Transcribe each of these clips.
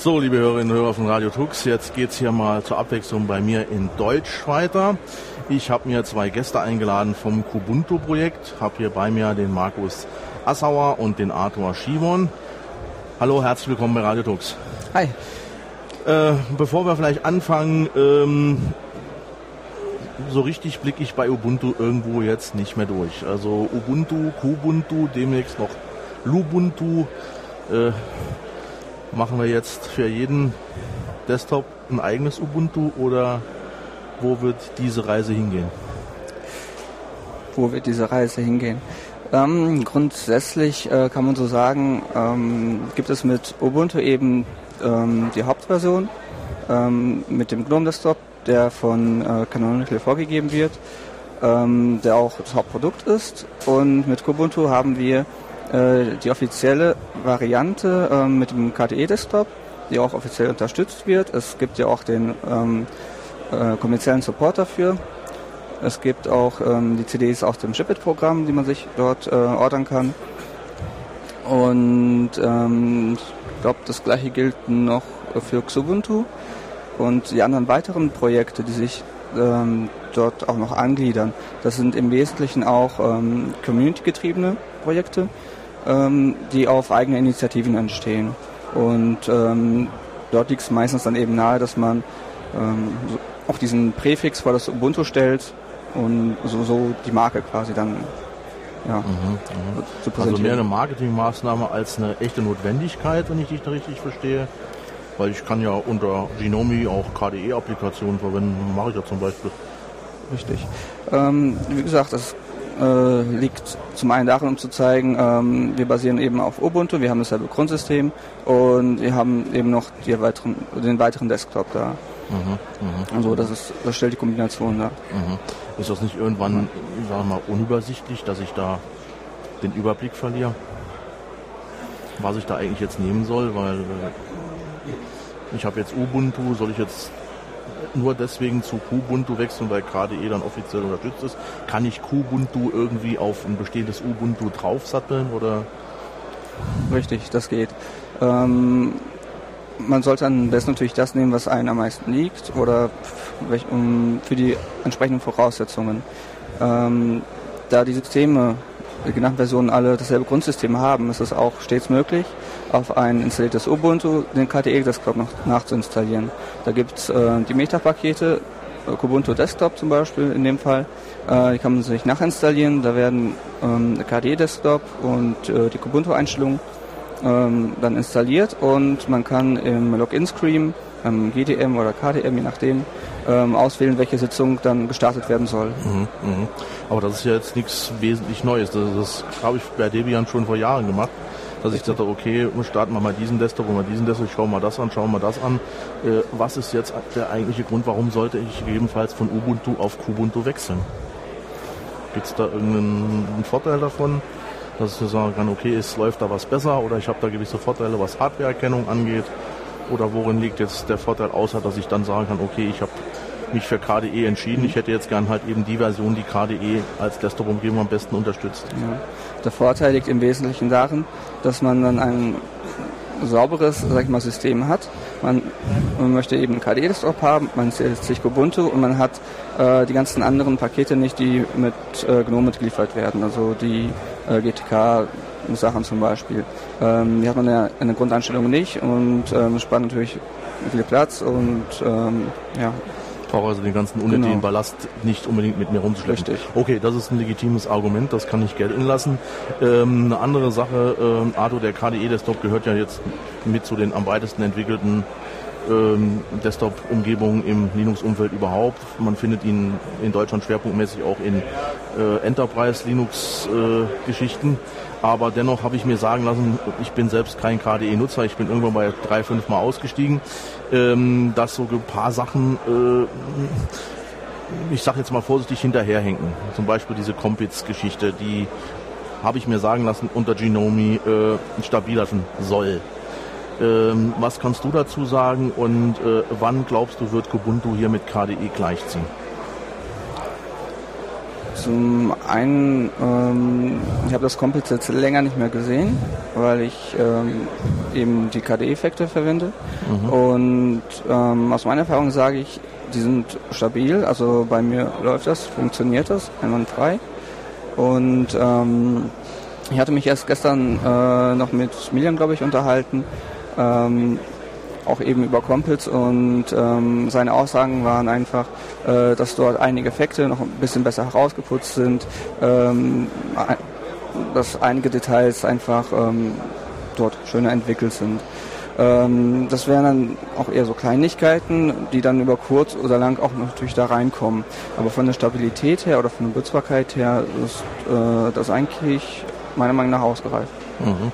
So, liebe Hörerinnen und Hörer von Radio Tux, jetzt geht es hier mal zur Abwechslung bei mir in Deutsch weiter. Ich habe mir zwei Gäste eingeladen vom Kubuntu-Projekt, habe hier bei mir den Markus Assauer und den Arthur Schivon. Hallo, herzlich willkommen bei Radio Tux. Hi. Äh, bevor wir vielleicht anfangen, ähm, so richtig blicke ich bei Ubuntu irgendwo jetzt nicht mehr durch. Also Ubuntu, Kubuntu, demnächst noch Lubuntu. Äh, machen wir jetzt für jeden Desktop ein eigenes Ubuntu oder wo wird diese Reise hingehen? Wo wird diese Reise hingehen? Ähm, grundsätzlich äh, kann man so sagen, ähm, gibt es mit Ubuntu eben ähm, die Hauptversion ähm, mit dem GNOME Desktop, der von äh, Canonical vorgegeben wird, ähm, der auch das Hauptprodukt ist. Und mit Kubuntu haben wir äh, die offizielle Variante äh, mit dem KDE Desktop, die auch offiziell unterstützt wird. Es gibt ja auch den ähm, äh, kommerziellen Support dafür. Es gibt auch ähm, die CDs aus dem Shipit-Programm, die man sich dort äh, ordern kann. Und ähm, ich glaube, das gleiche gilt noch für Xubuntu und die anderen weiteren Projekte, die sich ähm, dort auch noch angliedern. Das sind im Wesentlichen auch ähm, community-getriebene Projekte, ähm, die auf eigene Initiativen entstehen. Und ähm, dort liegt es meistens dann eben nahe, dass man ähm, auch diesen Präfix vor das Ubuntu stellt und so, so die Marke quasi dann ja, mhm, zu Also mehr eine Marketingmaßnahme als eine echte Notwendigkeit, wenn ich dich da richtig verstehe. Weil ich kann ja unter Genomi auch KDE-Applikationen verwenden, mache ich ja zum Beispiel. Richtig. Ähm, wie gesagt, das äh, liegt zum einen darin, um zu zeigen, ähm, wir basieren eben auf Ubuntu, wir haben dasselbe Grundsystem und wir haben eben noch weiteren, den weiteren Desktop da. Mhm, mh, also das ist, das stellt die Kombination dar. Mhm. Ist das nicht irgendwann, sagen wir mal, unübersichtlich, dass ich da den Überblick verliere? Was ich da eigentlich jetzt nehmen soll, weil äh, ich habe jetzt Ubuntu, soll ich jetzt nur deswegen zu Kubuntu wechseln, weil KDE dann offiziell unterstützt ist. Kann ich Kubuntu irgendwie auf ein bestehendes Ubuntu draufsatteln oder? Richtig, das geht. Ähm, man sollte am besten natürlich das nehmen, was einem am meisten liegt oder für die entsprechenden Voraussetzungen. Ähm, da die Systeme, die genannten Versionen alle dasselbe Grundsystem haben, ist es auch stets möglich, auf ein installiertes Ubuntu den KDE-Desktop noch nachzuinstallieren. Da gibt es äh, die Meta-Pakete, äh, Kubuntu Desktop zum Beispiel in dem Fall, äh, die kann man sich nachinstallieren. Da werden ähm, der KDE-Desktop und äh, die Kubuntu-Einstellungen ähm, dann installiert und man kann im Login-Screen, ähm, GDM oder KDM, je nachdem, ähm, auswählen, welche Sitzung dann gestartet werden soll. Mhm, mh. Aber das ist ja jetzt nichts wesentlich Neues. Das, das habe ich bei Debian schon vor Jahren gemacht dass ich dachte, okay, starten wir mal diesen Desktop und mal diesen Desktop, schauen wir das an, schauen wir das an. Äh, was ist jetzt der eigentliche Grund, warum sollte ich gegebenenfalls von Ubuntu auf Kubuntu wechseln? Gibt es da irgendeinen Vorteil davon? dass ich sagen kann, okay, es läuft da was besser oder ich habe da gewisse Vorteile, was Hardwareerkennung angeht. Oder worin liegt jetzt der Vorteil, außer dass ich dann sagen kann, okay, ich habe mich für KDE entschieden. Ich hätte jetzt gern halt eben die Version, die KDE als Desktop-Umgebung am besten unterstützt. Ja. Der Vorteil liegt im Wesentlichen darin, dass man dann ein sauberes sag ich mal, System hat. Man, man möchte eben KDE-Desktop haben, man installiert sich Ubuntu und man hat äh, die ganzen anderen Pakete nicht, die mit äh, GNOME mitgeliefert werden, also die äh, GTK-Sachen zum Beispiel. Ähm, die hat man ja in der Grundeinstellung nicht und ähm, spart natürlich viel Platz und ähm, ja, brauche also den ganzen unnötigen genau. Ballast nicht unbedingt mit mir rumzuschleppen. Richtig. Okay, das ist ein legitimes Argument, das kann ich gelten lassen. Ähm, eine andere Sache, ähm, Arto, der KDE-Desktop gehört ja jetzt mit zu den am weitesten entwickelten ähm, Desktop-Umgebungen im Linux-Umfeld überhaupt. Man findet ihn in Deutschland schwerpunktmäßig auch in äh, Enterprise-Linux-Geschichten. Äh, aber dennoch habe ich mir sagen lassen, ich bin selbst kein KDE-Nutzer, ich bin irgendwann bei drei, fünf Mal ausgestiegen, ähm, dass so ein paar Sachen, äh, ich sage jetzt mal vorsichtig, hinterherhinken. Zum Beispiel diese Compits-Geschichte, die habe ich mir sagen lassen, unter Genomi äh, stabiler soll. Ähm, was kannst du dazu sagen und äh, wann glaubst du, wird Kubuntu hier mit KDE gleichziehen? Zum einen, ähm, ich habe das Compiz jetzt länger nicht mehr gesehen, weil ich ähm, eben die KD-Effekte verwende. Mhm. Und ähm, aus meiner Erfahrung sage ich, die sind stabil. Also bei mir läuft das, funktioniert das, einwandfrei. Und ähm, ich hatte mich erst gestern äh, noch mit Milian, glaube ich, unterhalten. Auch eben über Compiz und ähm, seine Aussagen waren einfach, äh, dass dort einige Effekte noch ein bisschen besser herausgeputzt sind, ähm, dass einige Details einfach ähm, dort schöner entwickelt sind. Ähm, das wären dann auch eher so Kleinigkeiten, die dann über kurz oder lang auch natürlich da reinkommen. Aber von der Stabilität her oder von der Nutzbarkeit her ist äh, das eigentlich meiner Meinung nach ausgereift. Mhm.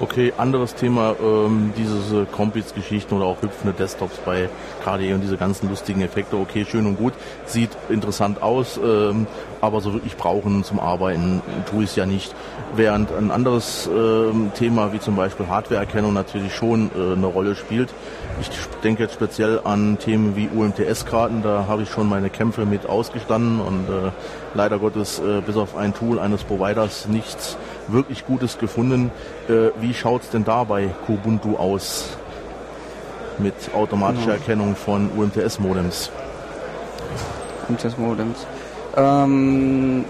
Okay, anderes Thema, ähm, diese Compiz-Geschichten oder auch hüpfende Desktops bei KDE und diese ganzen lustigen Effekte. Okay, schön und gut, sieht interessant aus, ähm, aber so wirklich brauchen zum Arbeiten tue ich es ja nicht. Während ein anderes ähm, Thema wie zum Beispiel Hardwareerkennung natürlich schon äh, eine Rolle spielt. Ich denke jetzt speziell an Themen wie UMTS-Karten, da habe ich schon meine Kämpfe mit ausgestanden und äh, leider Gottes äh, bis auf ein Tool eines Providers nichts wirklich Gutes gefunden. Äh, wie schaut es denn da bei Kubuntu aus mit automatischer genau. Erkennung von UMTS-Modems? UMTS-Modems. Ähm,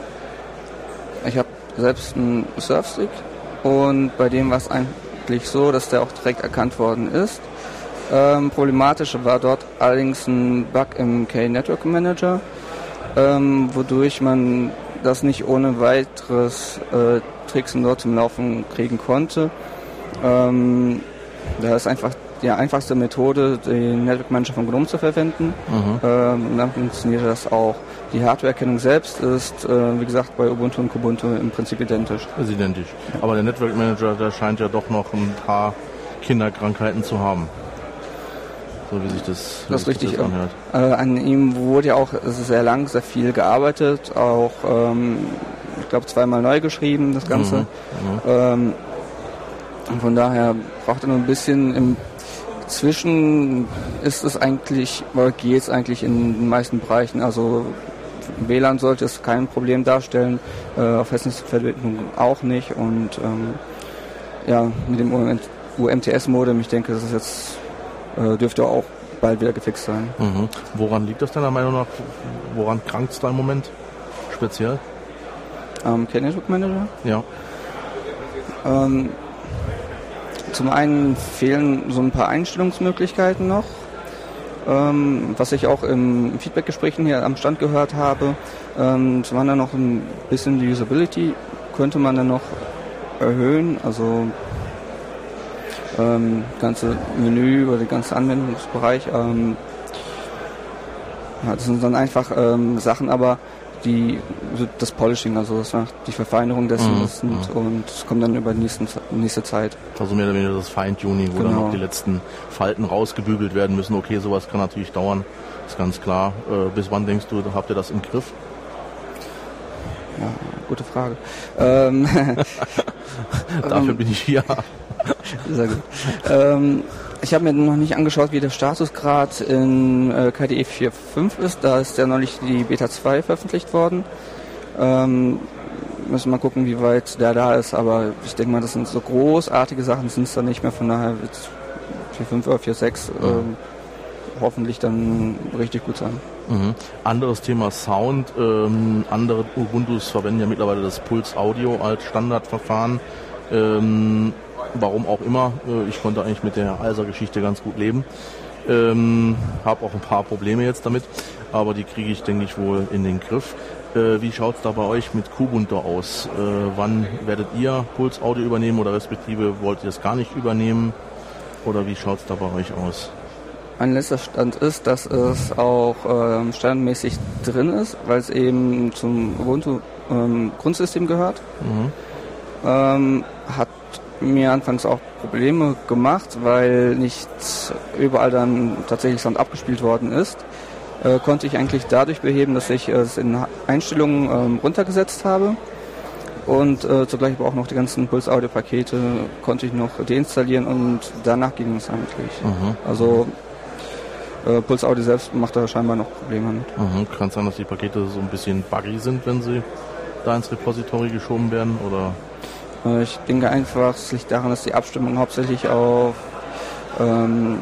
ich habe selbst einen Surfstick und bei dem war es eigentlich so, dass der auch direkt erkannt worden ist. Ähm, problematisch war dort allerdings ein Bug im K-Network Manager, ähm, wodurch man das nicht ohne weiteres äh, Tricksen dort zum Laufen kriegen konnte. Ähm, da ist einfach die einfachste Methode, den Network Manager von GNOME zu verwenden. Mhm. Ähm, dann funktioniert das auch. Die Hardwareerkennung selbst ist, äh, wie gesagt, bei Ubuntu und Kubuntu im Prinzip identisch. Ist identisch. Aber der Network Manager, der scheint ja doch noch ein paar Kinderkrankheiten zu haben. So wie sich das, das richtig das anhört. Äh, an ihm wurde ja auch sehr lang, sehr viel gearbeitet, auch ähm, ich glaube zweimal neu geschrieben, das Ganze. Mhm. Mhm. Ähm, von daher braucht er nur ein bisschen. Inzwischen ist es eigentlich, oder geht es eigentlich in den meisten Bereichen. Also WLAN sollte es kein Problem darstellen, äh, auf Festnetzverbindung auch nicht. Und ähm, ja, mit dem UMTS-Modem, ich denke, das ist jetzt äh, dürfte auch bald wieder gefixt sein. Mhm. Woran liegt das deiner Meinung nach? Woran krankt es da im Moment speziell? Ähm, Network Manager? Ja. Ähm, zum einen fehlen so ein paar Einstellungsmöglichkeiten noch. Ähm, was ich auch im Feedbackgesprächen hier am Stand gehört habe. Ähm, zum anderen noch ein bisschen die Usability könnte man dann noch erhöhen. Also ähm, ganze Menü oder den ganzen Anwendungsbereich. Ähm, ja, das sind dann einfach ähm, Sachen, aber die das Polishing, also das die Verfeinerung dessen mhm, mhm. und es kommt dann über die nächsten, nächste Zeit. Also mehr oder weniger das Feintuning, wo genau. dann noch die letzten Falten rausgebügelt werden müssen. Okay, sowas kann natürlich dauern, ist ganz klar. Äh, bis wann denkst du, habt ihr das im Griff? Ja, gute Frage. Ähm, Dafür bin ich hier. Sehr gut. Ähm, ich habe mir noch nicht angeschaut, wie der Statusgrad in äh, KDE 4.5 ist. Da ist ja neulich die Beta 2 veröffentlicht worden. Ähm, müssen wir mal gucken, wie weit der da ist. Aber ich denke mal, das sind so großartige Sachen, sind es dann nicht mehr. Von daher wird 4.5 oder 4.6 mhm. ähm, hoffentlich dann richtig gut sein. Mhm. Anderes Thema Sound. Ähm, andere Ubuntus verwenden ja mittlerweile das Pulse Audio als Standardverfahren. Ähm, warum auch immer. Äh, ich konnte eigentlich mit der Alsa-Geschichte ganz gut leben. Ähm, habe auch ein paar Probleme jetzt damit, aber die kriege ich, denke ich, wohl in den Griff. Äh, wie schaut es da bei euch mit Kubuntu aus? Äh, wann werdet ihr Puls Audio übernehmen oder respektive wollt ihr es gar nicht übernehmen? Oder wie schaut es da bei euch aus? Mein letzter Stand ist, dass es auch ähm, standardmäßig drin ist, weil es eben zum Ubuntu ähm, Grundsystem gehört. Mhm. Ähm, hat mir anfangs auch Probleme gemacht, weil nicht überall dann tatsächlich Sound abgespielt worden ist. Äh, konnte ich eigentlich dadurch beheben, dass ich es in Einstellungen ähm, runtergesetzt habe und äh, zugleich aber auch noch die ganzen Puls-Audio-Pakete konnte ich noch deinstallieren und danach ging es eigentlich. Mhm. Also Äh, Pulse Audi selbst macht da scheinbar noch Probleme mit. Mhm. Kann es sein, dass die Pakete so ein bisschen buggy sind, wenn sie da ins Repository geschoben werden? Oder? Äh, ich denke einfach, es liegt daran, dass die Abstimmung hauptsächlich auf ähm,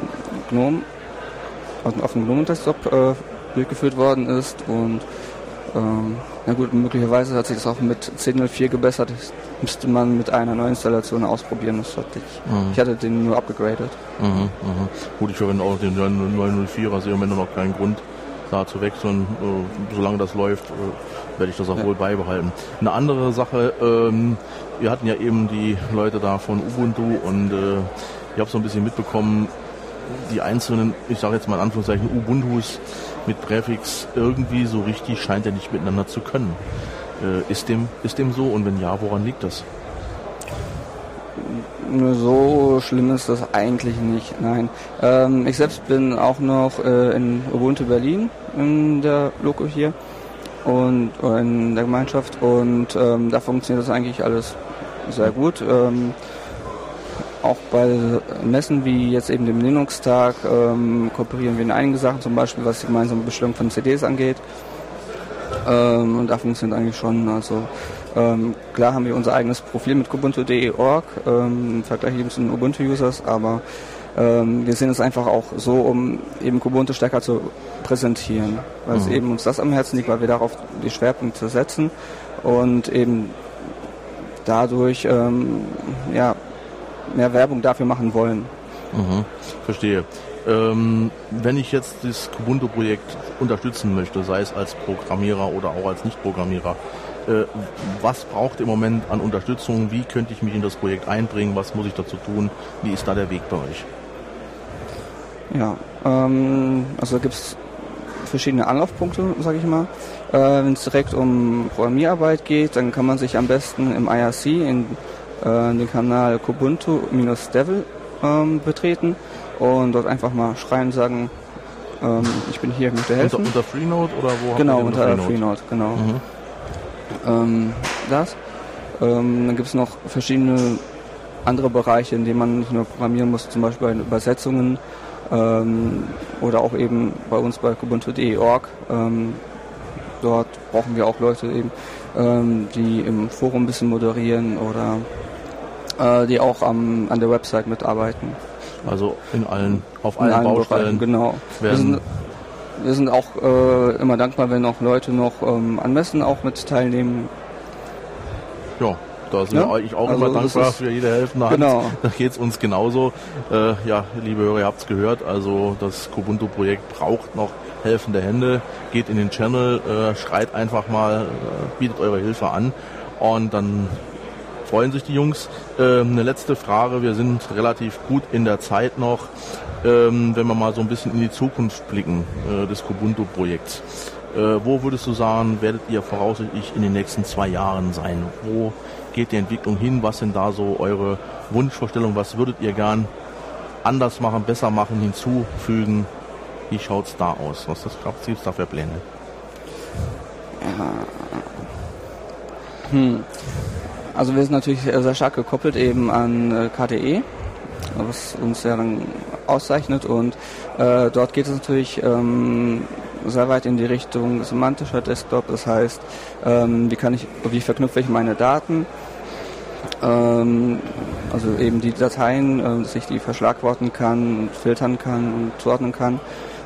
GNOME, auf dem GNOME-Desktop äh, durchgeführt worden ist und ähm, na gut, möglicherweise hat sich das auch mit 10.04 gebessert. Das müsste man mit einer Neuinstallation ausprobieren. Das hatte ich, mhm. ich hatte den nur abgegradet. Mhm, mh. Gut, ich verwende auch den 904er, also im Moment noch keinen Grund da zu wechseln. Äh, solange das läuft, äh, werde ich das auch ja. wohl beibehalten. Eine andere Sache, ähm, wir hatten ja eben die Leute da von Ubuntu und äh, ich habe so ein bisschen mitbekommen, die einzelnen, ich sage jetzt mal in Anführungszeichen, Ubuntus mit Präfix irgendwie so richtig scheint er nicht miteinander zu können. Ist, dem, ist dem so und wenn ja, woran liegt das? So schlimm ist das eigentlich nicht, nein. Ähm, ich selbst bin auch noch äh, in Ubuntu Berlin in der Loco hier und in der Gemeinschaft und ähm, da funktioniert das eigentlich alles sehr gut. Ähm, auch bei Messen wie jetzt eben dem Linux-Tag ähm, kooperieren wir in einigen Sachen, zum Beispiel was die gemeinsame Bestellung von CDs angeht. Ähm, und da funktioniert eigentlich schon. Also ähm, klar haben wir unser eigenes Profil mit kubuntu.de.org ähm, im Vergleich eben zu den Ubuntu-Users, aber ähm, wir sehen es einfach auch so, um eben Kubuntu stärker zu präsentieren, weil mhm. es eben uns das am Herzen liegt, weil wir darauf die Schwerpunkte setzen und eben dadurch ähm, ja, mehr Werbung dafür machen wollen. Mhm, verstehe. Ähm, wenn ich jetzt das Kubuntu-Projekt unterstützen möchte, sei es als Programmierer oder auch als Nicht-Programmierer, was braucht im Moment an Unterstützung? Wie könnte ich mich in das Projekt einbringen? Was muss ich dazu tun? Wie ist da der Weg bei euch? Ja, ähm, also gibt es verschiedene Anlaufpunkte, sage ich mal. Äh, Wenn es direkt um Programmierarbeit geht, dann kann man sich am besten im IRC in äh, den Kanal Kubuntu-Devil ähm, betreten und dort einfach mal schreien, sagen, ähm, ich bin hier, möchte helfen. Unter, unter Freenode oder wo? Genau, unter Freenode, Freenode genau. Mhm. Ähm, das. Ähm, dann gibt es noch verschiedene andere Bereiche, in denen man nicht nur programmieren muss, zum Beispiel bei Übersetzungen ähm, oder auch eben bei uns bei kubuntu.de.org. Ähm, dort brauchen wir auch Leute eben, ähm, die im Forum ein bisschen moderieren oder äh, die auch am, an der Website mitarbeiten. Also in allen, auf in allen, allen Baustellen. Bereichen, genau. Sind, wir sind auch äh, immer dankbar, wenn auch Leute noch ähm, an Messen auch mit teilnehmen. Ja, da sind ja? ich auch also immer dankbar für jede helfende Hand. Genau. Da geht es uns genauso. Äh, ja, liebe Hörer, ihr habt es gehört. Also das Kubuntu-Projekt braucht noch helfende Hände. Geht in den Channel, äh, schreit einfach mal, äh, bietet eure Hilfe an und dann freuen sich die Jungs. Ähm, eine letzte Frage, wir sind relativ gut in der Zeit noch, ähm, wenn wir mal so ein bisschen in die Zukunft blicken äh, des Kubuntu-Projekts. Äh, wo würdest du sagen, werdet ihr voraussichtlich in den nächsten zwei Jahren sein? Wo geht die Entwicklung hin? Was sind da so eure Wunschvorstellungen? Was würdet ihr gern anders machen, besser machen, hinzufügen? Wie schaut es da aus? Was gibt es da für Pläne? Hm. Also wir sind natürlich sehr stark gekoppelt eben an äh, KDE, was uns ja dann auszeichnet und äh, dort geht es natürlich ähm, sehr weit in die Richtung semantischer Desktop, das heißt, ähm, wie kann ich, wie verknüpfe ich meine Daten, ähm, also eben die Dateien, äh, dass ich die verschlagworten kann, filtern kann und zuordnen kann.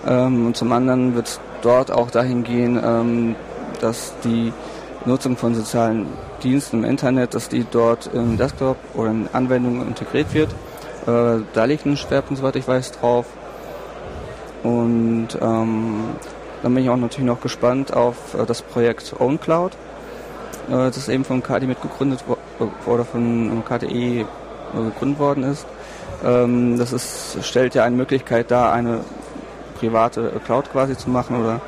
Ähm, und zum anderen wird es dort auch dahin gehen, ähm, dass die Nutzung von sozialen Diensten im Internet, dass die dort im Desktop oder in Anwendungen integriert wird. Äh, da liegt ein Schwerpunkt, soweit ich weiß, drauf. Und ähm, dann bin ich auch natürlich noch gespannt auf äh, das Projekt OwnCloud, äh, das eben von KDE mitgegründet äh, oder von KDE äh, gegründet worden ist. Ähm, das ist, stellt ja eine Möglichkeit dar, eine private Cloud quasi zu machen oder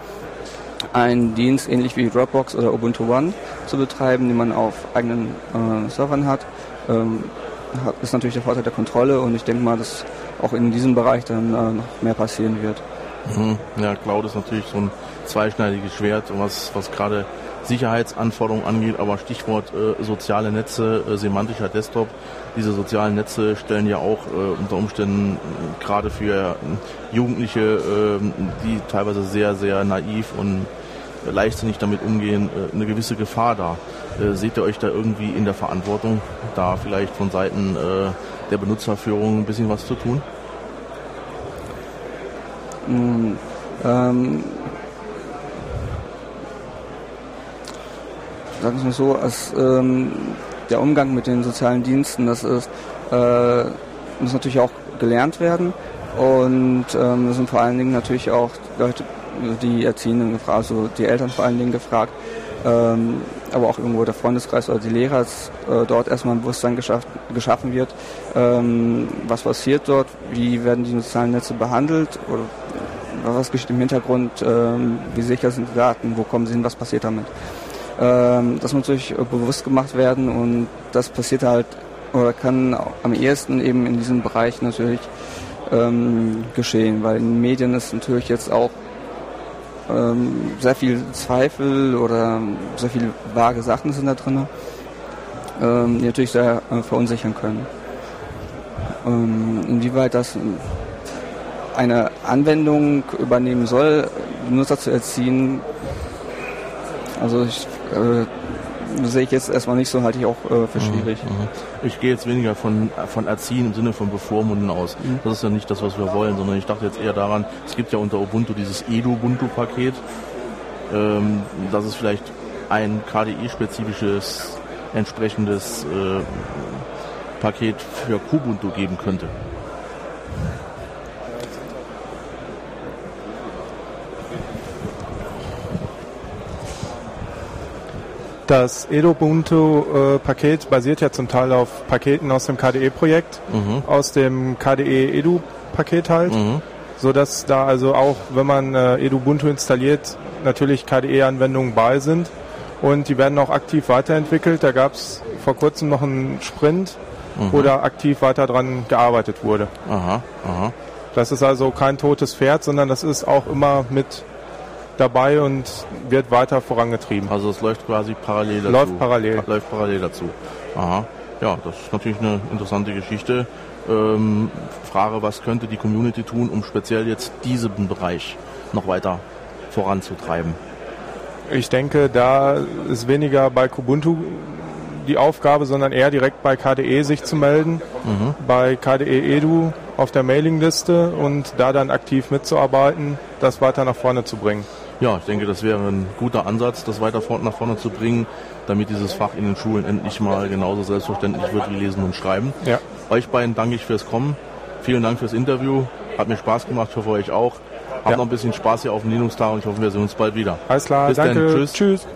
einen Dienst ähnlich wie Dropbox oder Ubuntu One zu betreiben, den man auf eigenen äh, Servern hat. Ähm, hat, ist natürlich der Vorteil der Kontrolle und ich denke mal, dass auch in diesem Bereich dann äh, noch mehr passieren wird. Mhm. Ja, Cloud ist natürlich so ein zweischneidiges Schwert, was, was gerade Sicherheitsanforderungen angeht, aber Stichwort äh, soziale Netze, äh, semantischer Desktop, diese sozialen Netze stellen ja auch äh, unter Umständen äh, gerade für Jugendliche, äh, die teilweise sehr, sehr naiv und leichtsinnig damit umgehen, äh, eine gewisse Gefahr dar. Äh, seht ihr euch da irgendwie in der Verantwortung, da vielleicht von Seiten äh, der Benutzerführung ein bisschen was zu tun? Nun, ähm, sagen wir mal so, als, ähm, der Umgang mit den sozialen Diensten, das ist, äh, muss natürlich auch gelernt werden und ähm, sind vor allen Dingen natürlich auch Leute, die Erziehenden gefragt, also die Eltern vor allen Dingen gefragt, ähm, aber auch irgendwo der Freundeskreis oder die Lehrer, dass äh, dort erstmal ein Bewusstsein geschafft, geschaffen wird, ähm, was passiert dort, wie werden die sozialen Netze behandelt oder was geschieht im Hintergrund, ähm, wie sicher sind die Daten, wo kommen sie hin, was passiert damit. Ähm, das muss natürlich bewusst gemacht werden und das passiert halt oder kann am ehesten eben in diesem Bereich natürlich ähm, geschehen, weil in den Medien ist natürlich jetzt auch ähm, sehr viel Zweifel oder sehr viele vage Sachen sind da drin, ähm, die natürlich sehr äh, verunsichern können. Ähm, inwieweit das eine Anwendung übernehmen soll, Nutzer zu erziehen, also ich äh, sehe ich jetzt erstmal nicht so, halte ich auch äh, für mhm, schwierig. Mhm. Ich gehe jetzt weniger von, von Erziehen im Sinne von Bevormunden aus. Mhm. Das ist ja nicht das, was wir wollen, sondern ich dachte jetzt eher daran, es gibt ja unter Ubuntu dieses Edu-Ubuntu-Paket. Ähm, dass es vielleicht ein KDE-spezifisches entsprechendes äh, Paket für Kubuntu geben könnte. Das Edubuntu-Paket basiert ja zum Teil auf Paketen aus dem KDE-Projekt, mhm. aus dem KDE Edu-Paket halt, mhm. so dass da also auch, wenn man äh, Edubuntu installiert, natürlich KDE-Anwendungen bei sind und die werden auch aktiv weiterentwickelt. Da gab es vor kurzem noch einen Sprint, mhm. wo da aktiv weiter dran gearbeitet wurde. Aha, aha. Das ist also kein totes Pferd, sondern das ist auch immer mit dabei und wird weiter vorangetrieben. Also es läuft quasi parallel dazu. Läuft parallel. Läuft parallel dazu. Aha. Ja, das ist natürlich eine interessante Geschichte. Ähm, Frage, was könnte die Community tun, um speziell jetzt diesen Bereich noch weiter voranzutreiben? Ich denke, da ist weniger bei Kubuntu die Aufgabe, sondern eher direkt bei KDE sich zu melden, mhm. bei KDE Edu auf der Mailingliste und da dann aktiv mitzuarbeiten, das weiter nach vorne zu bringen. Ja, ich denke, das wäre ein guter Ansatz, das weiter nach vorne zu bringen, damit dieses Fach in den Schulen endlich mal genauso selbstverständlich wird wie Lesen und Schreiben. Ja. Euch beiden danke ich fürs Kommen. Vielen Dank fürs Interview. Hat mir Spaß gemacht, ich hoffe euch auch. Habt ja. noch ein bisschen Spaß hier auf dem Linux-Tag und ich hoffe, wir sehen uns bald wieder. Alles klar, Bis danke. Dann. Tschüss. Tschüss.